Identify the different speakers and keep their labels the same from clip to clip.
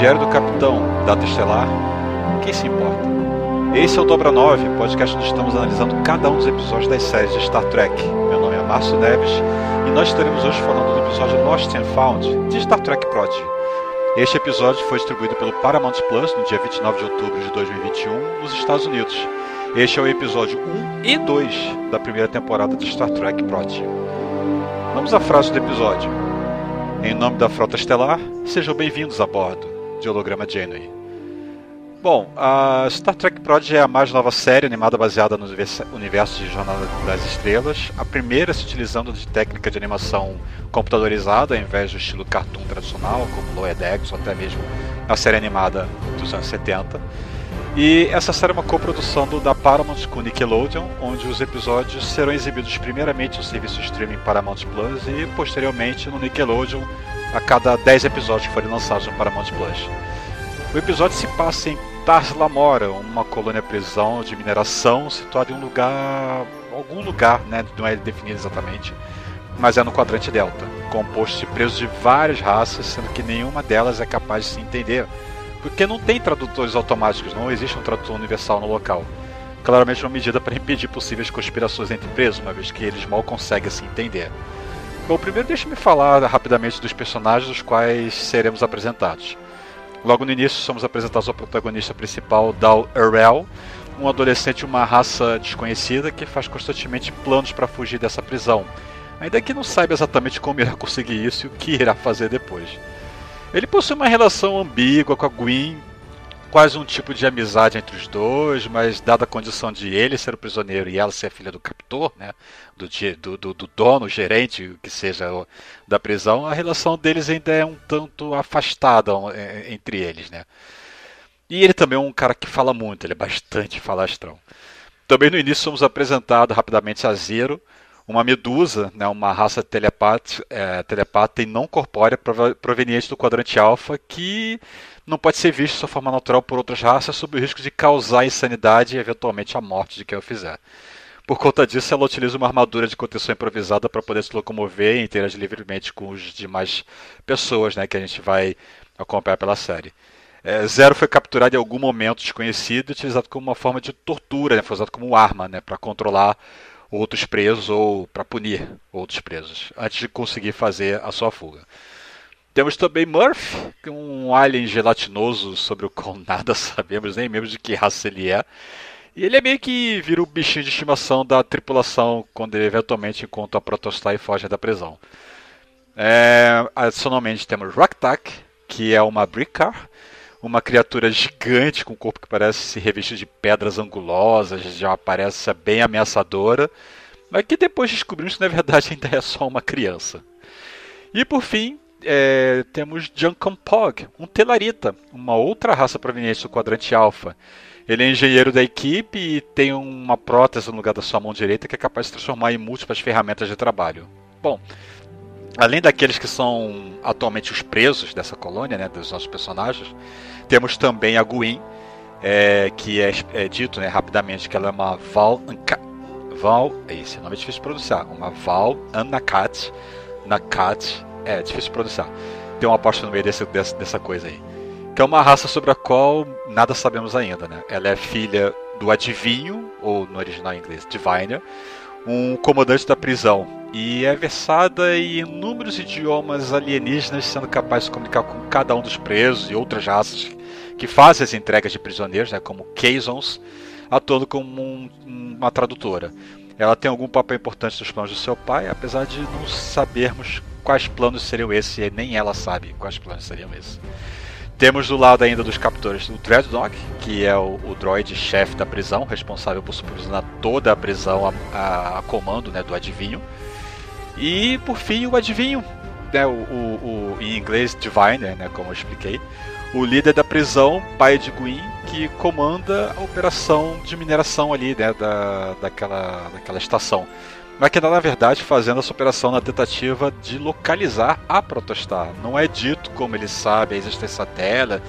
Speaker 1: Diário do Capitão, Data Estelar, quem se importa? Esse é o Dobra 9, podcast onde estamos analisando cada um dos episódios das séries de Star Trek. Meu nome é Márcio Neves e nós estaremos hoje falando do episódio Lost and Found de Star Trek Prodigy. Este episódio foi distribuído pelo Paramount Plus no dia 29 de outubro de 2021 nos Estados Unidos. Este é o episódio 1 e 2 da primeira temporada de Star Trek Prodigy. Vamos à frase do episódio. Em nome da Frota Estelar, sejam bem-vindos a bordo de Holograma Janeway. Bom, a Star Trek Prodigy é a mais nova série animada baseada no universo de Jornada das Estrelas, a primeira se utilizando de técnica de animação computadorizada ao invés do estilo cartoon tradicional, como Lower Decks ou até mesmo a série animada dos anos 70. E essa série é uma coprodução do, da Paramount com Nickelodeon, onde os episódios serão exibidos primeiramente no serviço streaming Paramount Plus e posteriormente no Nickelodeon a cada 10 episódios que forem lançados no Paramount Plus. O episódio se passa em Lamora, uma colônia prisão de mineração situada em um lugar. algum lugar, né? Não é definido exatamente, mas é no quadrante Delta, composto de presos de várias raças, sendo que nenhuma delas é capaz de se entender. Porque não tem tradutores automáticos, não existe um tradutor universal no local. Claramente uma medida para impedir possíveis conspirações entre presos, uma vez que eles mal conseguem se entender. Bom, primeiro deixe-me falar rapidamente dos personagens dos quais seremos apresentados. Logo no início somos apresentados ao protagonista principal, Dal Errel, um adolescente de uma raça desconhecida que faz constantemente planos para fugir dessa prisão, ainda que não saiba exatamente como irá conseguir isso e o que irá fazer depois. Ele possui uma relação ambígua com a Gwen, quase um tipo de amizade entre os dois, mas dada a condição de ele ser o prisioneiro e ela ser a filha do captor, né, do, do, do, do dono, gerente, que seja da prisão, a relação deles ainda é um tanto afastada é, entre eles, né. E ele também é um cara que fala muito, ele é bastante falastrão. Também no início somos apresentados rapidamente a Zero, uma medusa, né, uma raça é, telepata e não corpórea proveniente do quadrante alfa que não pode ser visto de sua forma natural por outras raças sob o risco de causar insanidade e eventualmente a morte de quem o fizer. Por conta disso, ela utiliza uma armadura de contenção improvisada para poder se locomover e interagir livremente com os demais pessoas né, que a gente vai acompanhar pela série. É, Zero foi capturado em algum momento desconhecido e utilizado como uma forma de tortura, né, foi usado como arma né, para controlar outros presos ou para punir outros presos, antes de conseguir fazer a sua fuga. Temos também Murph, é um alien gelatinoso sobre o qual nada sabemos, nem mesmo de que raça ele é. E ele é meio que vira o bichinho de estimação da tripulação quando ele eventualmente encontra a Protostar e foge da prisão. É, adicionalmente temos Raktak, que é uma Brickar, uma criatura gigante com um corpo que parece se revestir de pedras angulosas, já parece bem ameaçadora, mas que depois descobrimos que na verdade ainda é só uma criança. E por fim, é, temos Junkampog, um Telarita, uma outra raça proveniente do quadrante Alpha. Ele é engenheiro da equipe e tem uma prótese no lugar da sua mão direita que é capaz de transformar em múltiplas ferramentas de trabalho. Bom, além daqueles que são atualmente os presos dessa colônia, né, dos nossos personagens, temos também a Gwyn, é, que é, é, dito né, rapidamente que ela é uma Val, Val esse nome é difícil de pronunciar, uma Val Anakat, Nakat, é difícil pronunciar. Tem uma aposta no meio desse, dessa, dessa coisa aí. Que é uma raça sobre a qual nada sabemos ainda, né? Ela é filha do adivinho, ou no original em inglês, Diviner, um comandante da prisão. E é versada em inúmeros idiomas alienígenas, sendo capaz de comunicar com cada um dos presos e outras raças que fazem as entregas de prisioneiros, né, como Kazons, atuando como um, uma tradutora. Ela tem algum papel importante nos planos do seu pai, apesar de não sabermos quais planos seriam esses, e nem ela sabe quais planos seriam esses. Temos do lado ainda dos captores o Dreadnought, que é o, o droid-chefe da prisão, responsável por supervisionar toda a prisão a, a, a, comando né, do adivinho. E por fim o adivinho, né, o, o, o em inglês Diviner, né, como eu expliquei, o líder da prisão, pai de Gwyn, que comanda a operação de mineração ali, né, da, daquela, daquela estação. Mas que na verdade fazendo essa operação na tentativa de localizar a Protostar. Não é dito como ele sabe a existência dela,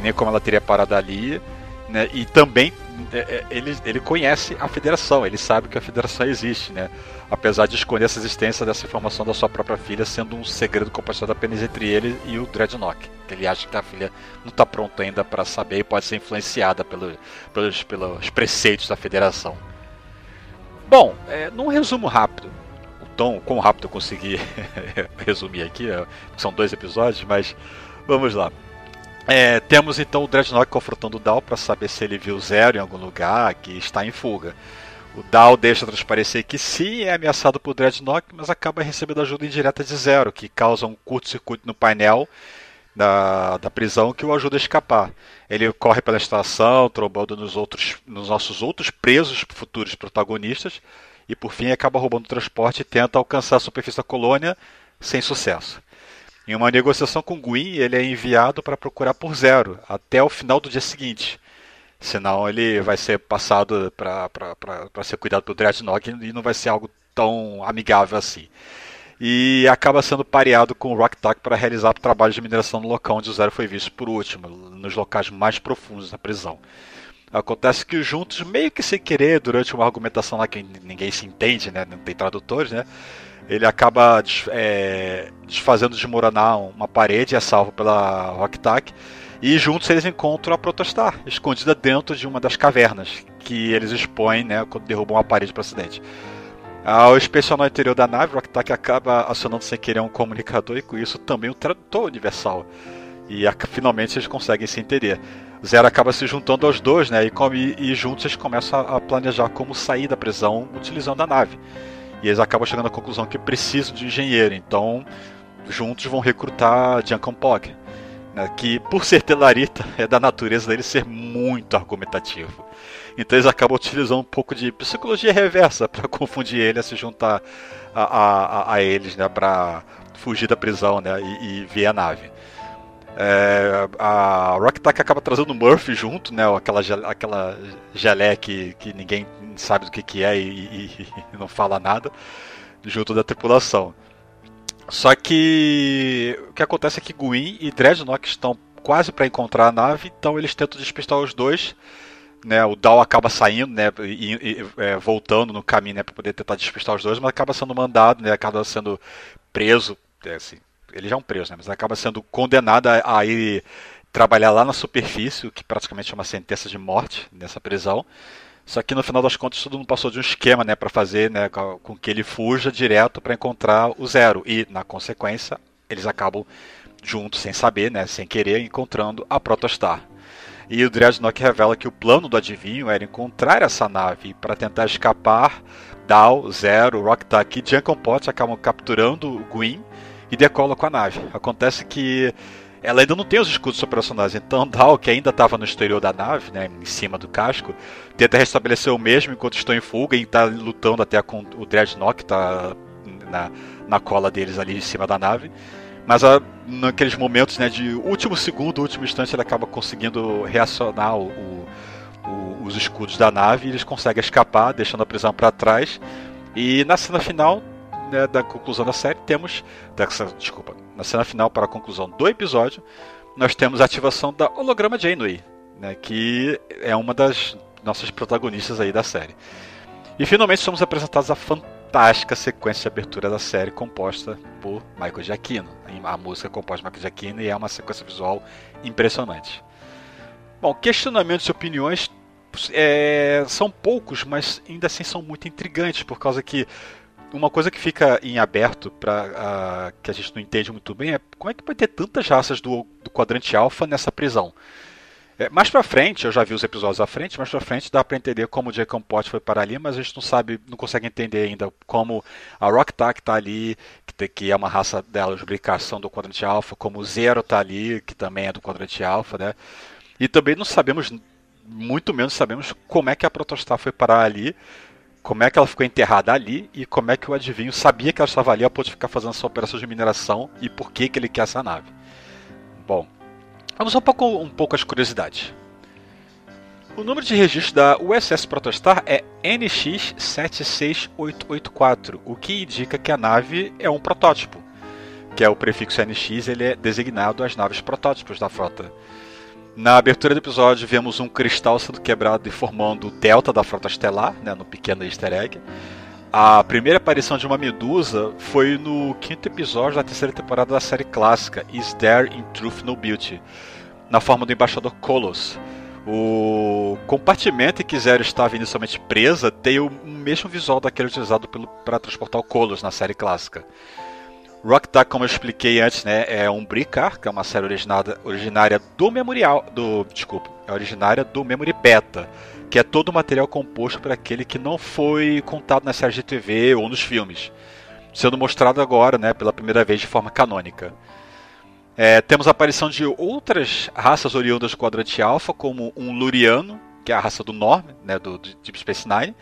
Speaker 1: nem como ela teria parado ali. Né? E também é, é, ele, ele conhece a federação, ele sabe que a federação existe, né? apesar de esconder essa existência dessa informação da sua própria filha sendo um segredo compartilhado apenas entre ele e o Dreadnought. Ele acha que a filha não está pronta ainda para saber e pode ser influenciada pelo, pelos, pelos preceitos da federação. Bom, é, num resumo rápido, o tom, quão rápido eu consegui resumir aqui, é, são dois episódios, mas vamos lá. É, temos então o Dreadnought confrontando o Dal para saber se ele viu Zero em algum lugar que está em fuga. O Dal deixa transparecer que sim, é ameaçado por Dreadnought, mas acaba recebendo ajuda indireta de Zero, que causa um curto-circuito no painel da, da prisão que o ajuda a escapar. Ele corre pela estação, trombando nos, outros, nos nossos outros presos futuros protagonistas, e por fim acaba roubando o transporte e tenta alcançar a superfície da colônia sem sucesso. Em uma negociação com Gwyn, ele é enviado para procurar por Zero até o final do dia seguinte. Senão ele vai ser passado para ser cuidado pelo Dreadnought e não vai ser algo tão amigável assim. E acaba sendo pareado com o Rock Talk para realizar trabalho de mineração no local onde o Zero foi visto por último, nos locais mais profundos da prisão. Acontece que juntos, meio que sem querer, durante uma argumentação lá que ninguém se entende, né? não tem tradutores, né? ele acaba é, desfazendo desmoronar uma parede, é salvo pela Rock Talk e juntos eles encontram a Protostar, escondida dentro de uma das cavernas que eles expõem né, quando derrubam a parede para o acidente. Ao inspecionar o interior da nave, o Raktak acaba acionando sem querer um comunicador e com isso também um tradutor universal. E a, finalmente eles conseguem se entender. Zero acaba se juntando aos dois, né? E, come, e juntos eles começam a, a, planejar como sair da prisão utilizando a nave. E eles acabam chegando à conclusão que precisam de engenheiro. Então, juntos vão recrutar Junkan Pog que por ser telarita é da natureza dele ser muito argumentativo. Então eles acabam utilizando um pouco de psicologia reversa para confundir ele a se juntar a, a, a eles, né, para fugir da prisão né, e, e ver a nave. É, a Rocktack acaba trazendo o Murphy junto, né? Aquela, aquela gelé que, que ninguém sabe do que, que é e, e, e não fala nada, junto da tripulação. Só que o que acontece é que Gwyn e Dreadnought estão quase para encontrar a nave, então eles tentam despistar os dois. Né, o Dal acaba saindo, né, e, e é, voltando no caminho, né, para poder tentar despistar os dois, mas acaba sendo mandado, né, acaba sendo preso, é, assim, ele já é um preso, né, mas acaba sendo condenado a, a ir trabalhar lá na superfície, o que praticamente é uma sentença de morte nessa prisão. Só que no final das contas todo mundo passou de um esquema, né, para fazer, né, com que ele fuja direto para encontrar o Zero e na consequência eles acabam juntos sem saber, né, sem querer encontrando a Protostar. E o Dreadnought revela que o plano do adivinho era encontrar essa nave para tentar escapar. Dal, Zero, Rocktack e Junkan Pot acabam capturando o Gwyn e decolam com a nave. Acontece que ela ainda não tem os escudos operacionais. Então, Dal, que ainda estava no exterior da nave, né, em cima do casco, tenta restabelecer o mesmo enquanto estão em fuga e está lutando até com o Dreadnought, que está na, na cola deles ali em cima da nave. Mas a, naqueles momentos né, de último segundo, último instante, ele acaba conseguindo reacionar o, o, os escudos da nave e eles conseguem escapar, deixando a prisão para trás. E na cena final né, da conclusão da série, temos. Desculpa, na cena final, para a conclusão do episódio, nós temos a ativação da holograma Janeway, né, que é uma das nossas protagonistas aí da série. E finalmente somos apresentados a fantástica sequência de abertura da série composta por Michael Giacchino. A música é composta por Michael Giacchino e é uma sequência visual impressionante. Bom, questionamentos e opiniões é, são poucos, mas ainda assim são muito intrigantes, por causa que uma coisa que fica em aberto para uh, que a gente não entende muito bem é como é que pode ter tantas raças do, do quadrante alfa nessa prisão. É, mais pra frente, eu já vi os episódios à frente, mais pra frente dá pra entender como o Jacob Pot foi para ali, mas a gente não sabe, não consegue entender ainda como a Rock Tack tá ali, que, que é uma raça dela de lubricação do quadrante alfa, como o Zero tá ali, que também é do quadrante alfa, né? E também não sabemos, muito menos sabemos como é que a Protostar foi parar ali, como é que ela ficou enterrada ali e como é que o adivinho sabia que ela estava ali a ponto de ficar fazendo essa operação de mineração e por que, que ele quer essa nave. Bom, vamos um pouco, um pouco as curiosidades. O número de registro da USS Protostar é NX76884, o que indica que a nave é um protótipo, que é o prefixo NX, ele é designado às naves protótipos da frota. Na abertura do episódio, vemos um cristal sendo quebrado e formando o delta da frota estelar, né, no pequeno easter egg. A primeira aparição de uma medusa foi no quinto episódio da terceira temporada da série clássica Is There in Truth No Beauty, na forma do embaixador Kolos. O compartimento em que Zero estava inicialmente presa tem o mesmo visual daquele utilizado para transportar o Kolos na série clássica. Rock Duck, como eu expliquei antes, né, é um Bricar, que é uma série originada, originária do Memorial, do, desculpa, é originária do Memory Beta, que é todo o material composto por aquele que não foi contado na série de TV ou nos filmes, sendo mostrado agora, né, pela primeira vez de forma canônica. É, temos a aparição de outras raças oriundas do quadrante alfa, como um Luriano, que é a raça do Norm, né, do Deep Space Nine,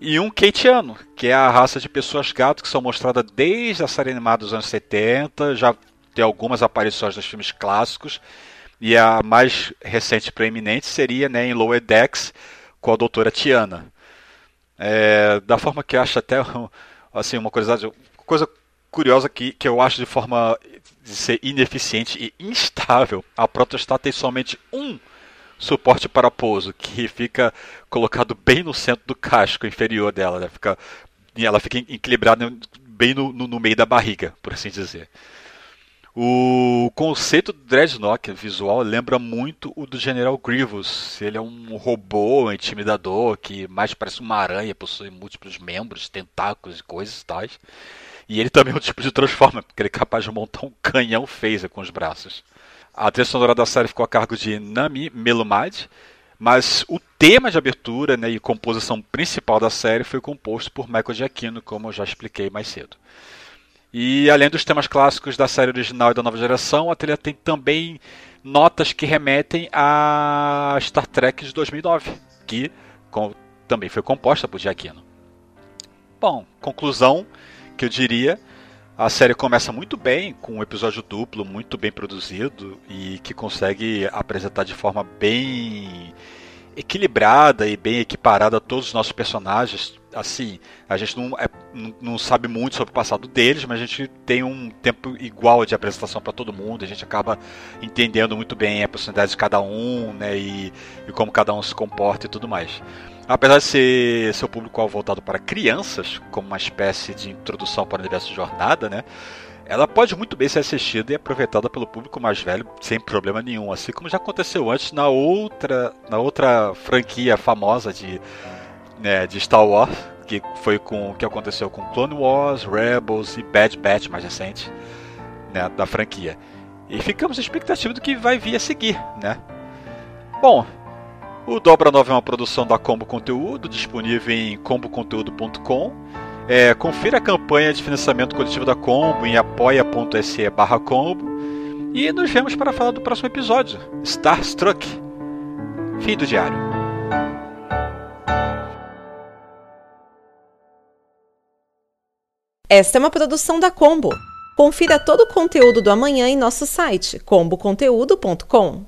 Speaker 1: e um Keitiano, que é a raça de pessoas gato que são mostradas desde a série animada dos anos 70, já tem algumas aparições nos filmes clássicos, e a mais recente preeminente seria né, em Lower Decks com a doutora Tiana. É, da forma que eu acho até assim, uma curiosidade, coisa curiosa que, que eu acho de forma de ser ineficiente e instável, a Protostar tem somente um suporte para pouso, que fica colocado bem no centro do casco inferior dela. Né? Fica, ela fica equilibrada bem no, no, no, meio da barriga, por assim dizer. O conceito do Dreadnought visual lembra muito o do General Grievous. Ele é um robô intimidador que mais parece uma aranha, possui múltiplos membros, tentáculos e coisas tais. E ele também é um tipo de Transformer, porque ele é capaz de montar um canhão phaser com os braços. A trilha sonora da série ficou a cargo de Nami Melumad, mas o tema de abertura né, e composição principal da série foi composto por Michael Giacchino, como eu já expliquei mais cedo. E além dos temas clássicos da série original e da nova geração, a trilha tem também notas que remetem a Star Trek de 2009, que também foi composta por Giacchino. Bom, conclusão que eu diria a série começa muito bem, com um episódio duplo, muito bem produzido e que consegue apresentar de forma bem equilibrada e bem equiparada todos os nossos personagens. Assim, a gente não, é, não sabe muito sobre o passado deles, mas a gente tem um tempo igual de apresentação para todo mundo. A gente acaba entendendo muito bem a personalidade de cada um, né, e, e como cada um se comporta e tudo mais. Apesar de ser seu público voltado para crianças, como uma espécie de introdução para o universo de jornada, né? Ela pode muito bem ser assistida e aproveitada pelo público mais velho sem problema nenhum, assim como já aconteceu antes na outra, na outra franquia famosa de, né, de Star Wars, que foi com que aconteceu com Clone Wars, Rebels e Bad Batch mais recente, né, da franquia. E ficamos na expectativa do que vai vir a seguir, né? Bom, o Dobra 9 é uma produção da Combo Conteúdo, disponível em comboconteúdo.com. É, confira a campanha de financiamento coletivo da Combo em apoia.se barra Combo. E nos vemos para falar do próximo episódio, Starstruck. Fim do diário.
Speaker 2: Esta é uma produção da Combo. Confira todo o conteúdo do amanhã em nosso site comboconteúdo.com.